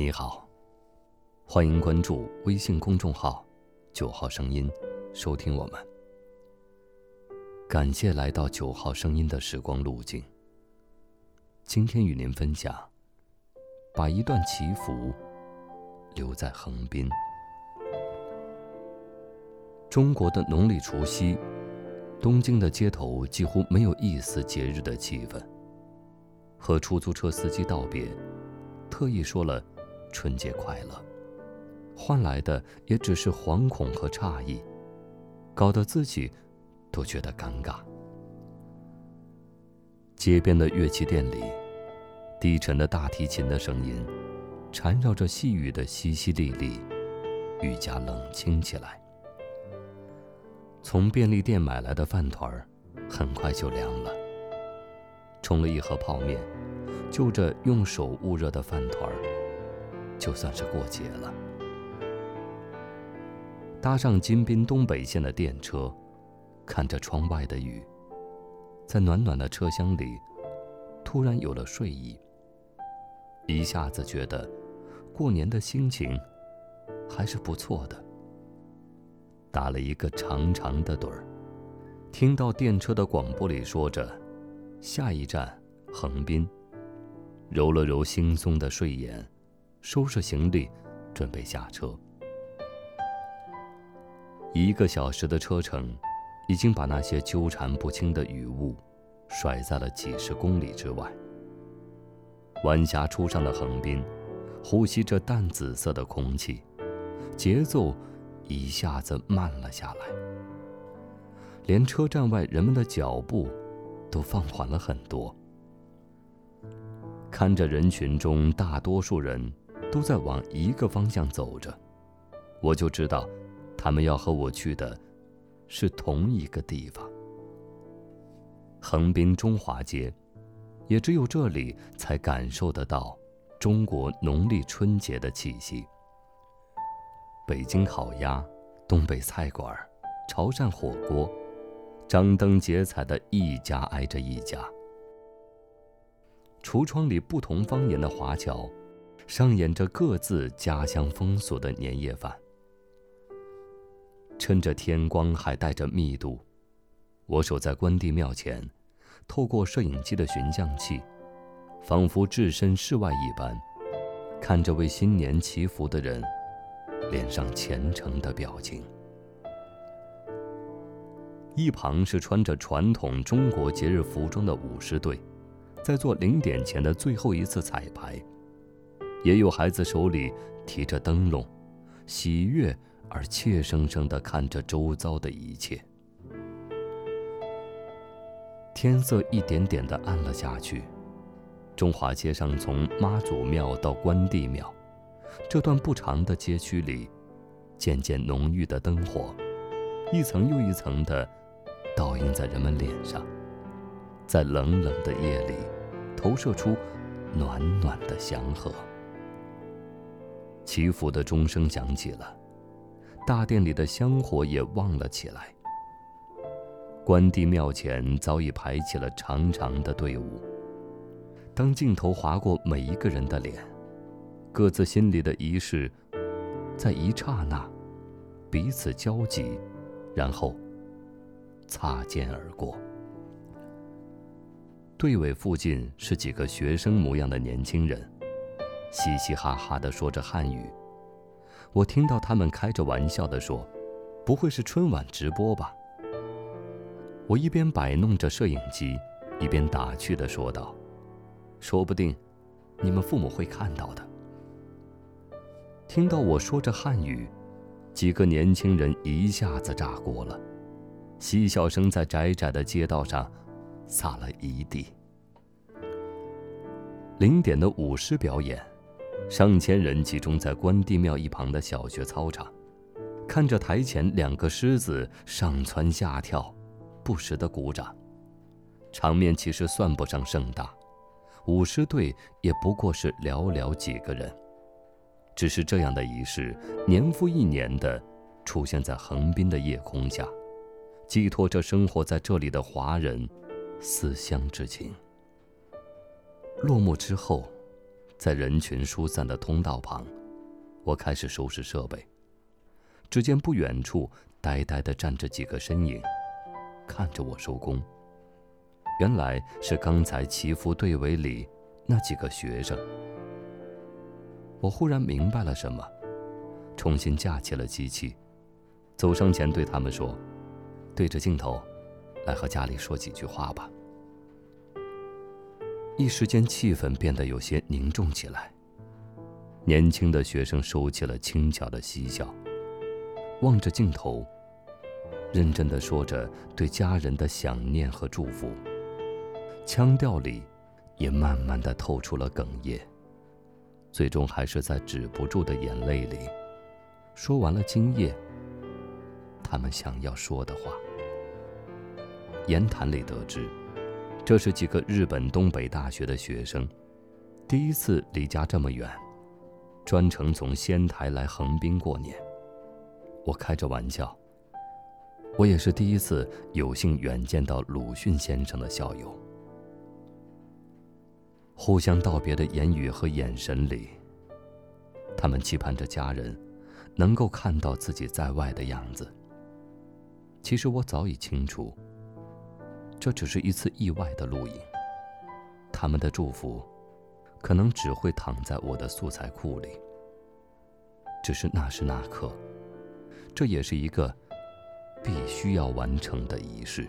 你好，欢迎关注微信公众号“九号声音”，收听我们。感谢来到九号声音的时光路径。今天与您分享，把一段祈福留在横滨。中国的农历除夕，东京的街头几乎没有一丝节日的气氛。和出租车司机道别，特意说了。春节快乐，换来的也只是惶恐和诧异，搞得自己都觉得尴尬。街边的乐器店里，低沉的大提琴的声音，缠绕着细雨的淅淅沥沥，愈加冷清起来。从便利店买来的饭团儿，很快就凉了。冲了一盒泡面，就着用手捂热的饭团儿。就算是过节了。搭上金滨东北线的电车，看着窗外的雨，在暖暖的车厢里，突然有了睡意。一下子觉得，过年的心情还是不错的。打了一个长长的盹儿，听到电车的广播里说着：“下一站横滨。”揉了揉惺忪的睡眼。收拾行李，准备下车。一个小时的车程，已经把那些纠缠不清的雨雾，甩在了几十公里之外。晚霞初上的横滨，呼吸着淡紫色的空气，节奏一下子慢了下来，连车站外人们的脚步，都放缓了很多。看着人群中大多数人。都在往一个方向走着，我就知道，他们要和我去的，是同一个地方。横滨中华街，也只有这里才感受得到中国农历春节的气息。北京烤鸭、东北菜馆、潮汕火锅，张灯结彩的一家挨着一家。橱窗里不同方言的华侨。上演着各自家乡风俗的年夜饭。趁着天光还带着密度，我守在关帝庙前，透过摄影机的寻像器，仿佛置身事外一般，看着为新年祈福的人脸上虔诚的表情。一旁是穿着传统中国节日服装的舞狮队，在做零点前的最后一次彩排。也有孩子手里提着灯笼，喜悦而怯生生地看着周遭的一切。天色一点点地暗了下去，中华街上从妈祖庙到关帝庙，这段不长的街区里，渐渐浓郁的灯火，一层又一层地倒映在人们脸上，在冷冷的夜里，投射出暖暖的祥和。祈福的钟声响起了，大殿里的香火也旺了起来。关帝庙前早已排起了长长的队伍。当镜头划过每一个人的脸，各自心里的仪式，在一刹那，彼此交集，然后擦肩而过。队尾附近是几个学生模样的年轻人。嘻嘻哈哈地说着汉语，我听到他们开着玩笑地说：“不会是春晚直播吧？”我一边摆弄着摄影机，一边打趣地说道：“说不定，你们父母会看到的。”听到我说着汉语，几个年轻人一下子炸锅了，嬉笑声在窄窄的街道上撒了一地。零点的舞狮表演。上千人集中在关帝庙一旁的小学操场，看着台前两个狮子上蹿下跳，不时的鼓掌。场面其实算不上盛大，舞狮队也不过是寥寥几个人。只是这样的仪式，年复一年的出现在横滨的夜空下，寄托着生活在这里的华人思乡之情。落幕之后。在人群疏散的通道旁，我开始收拾设备。只见不远处呆呆地站着几个身影，看着我收工。原来是刚才祈福队尾里那几个学生。我忽然明白了什么，重新架起了机器，走上前对他们说：“对着镜头，来和家里说几句话吧。”一时间，气氛变得有些凝重起来。年轻的学生收起了轻巧的嬉笑，望着镜头，认真的说着对家人的想念和祝福，腔调里也慢慢的透出了哽咽。最终，还是在止不住的眼泪里，说完了今夜他们想要说的话。言谈里得知。这是几个日本东北大学的学生，第一次离家这么远，专程从仙台来横滨过年。我开着玩笑，我也是第一次有幸远见到鲁迅先生的校友。互相道别的言语和眼神里，他们期盼着家人能够看到自己在外的样子。其实我早已清楚。这只是一次意外的录影，他们的祝福，可能只会躺在我的素材库里。只是那时那刻，这也是一个必须要完成的仪式。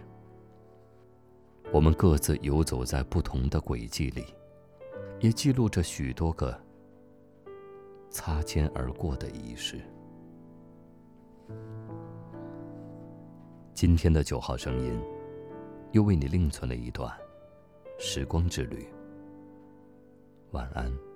我们各自游走在不同的轨迹里，也记录着许多个擦肩而过的仪式。今天的九号声音。又为你另存了一段时光之旅。晚安。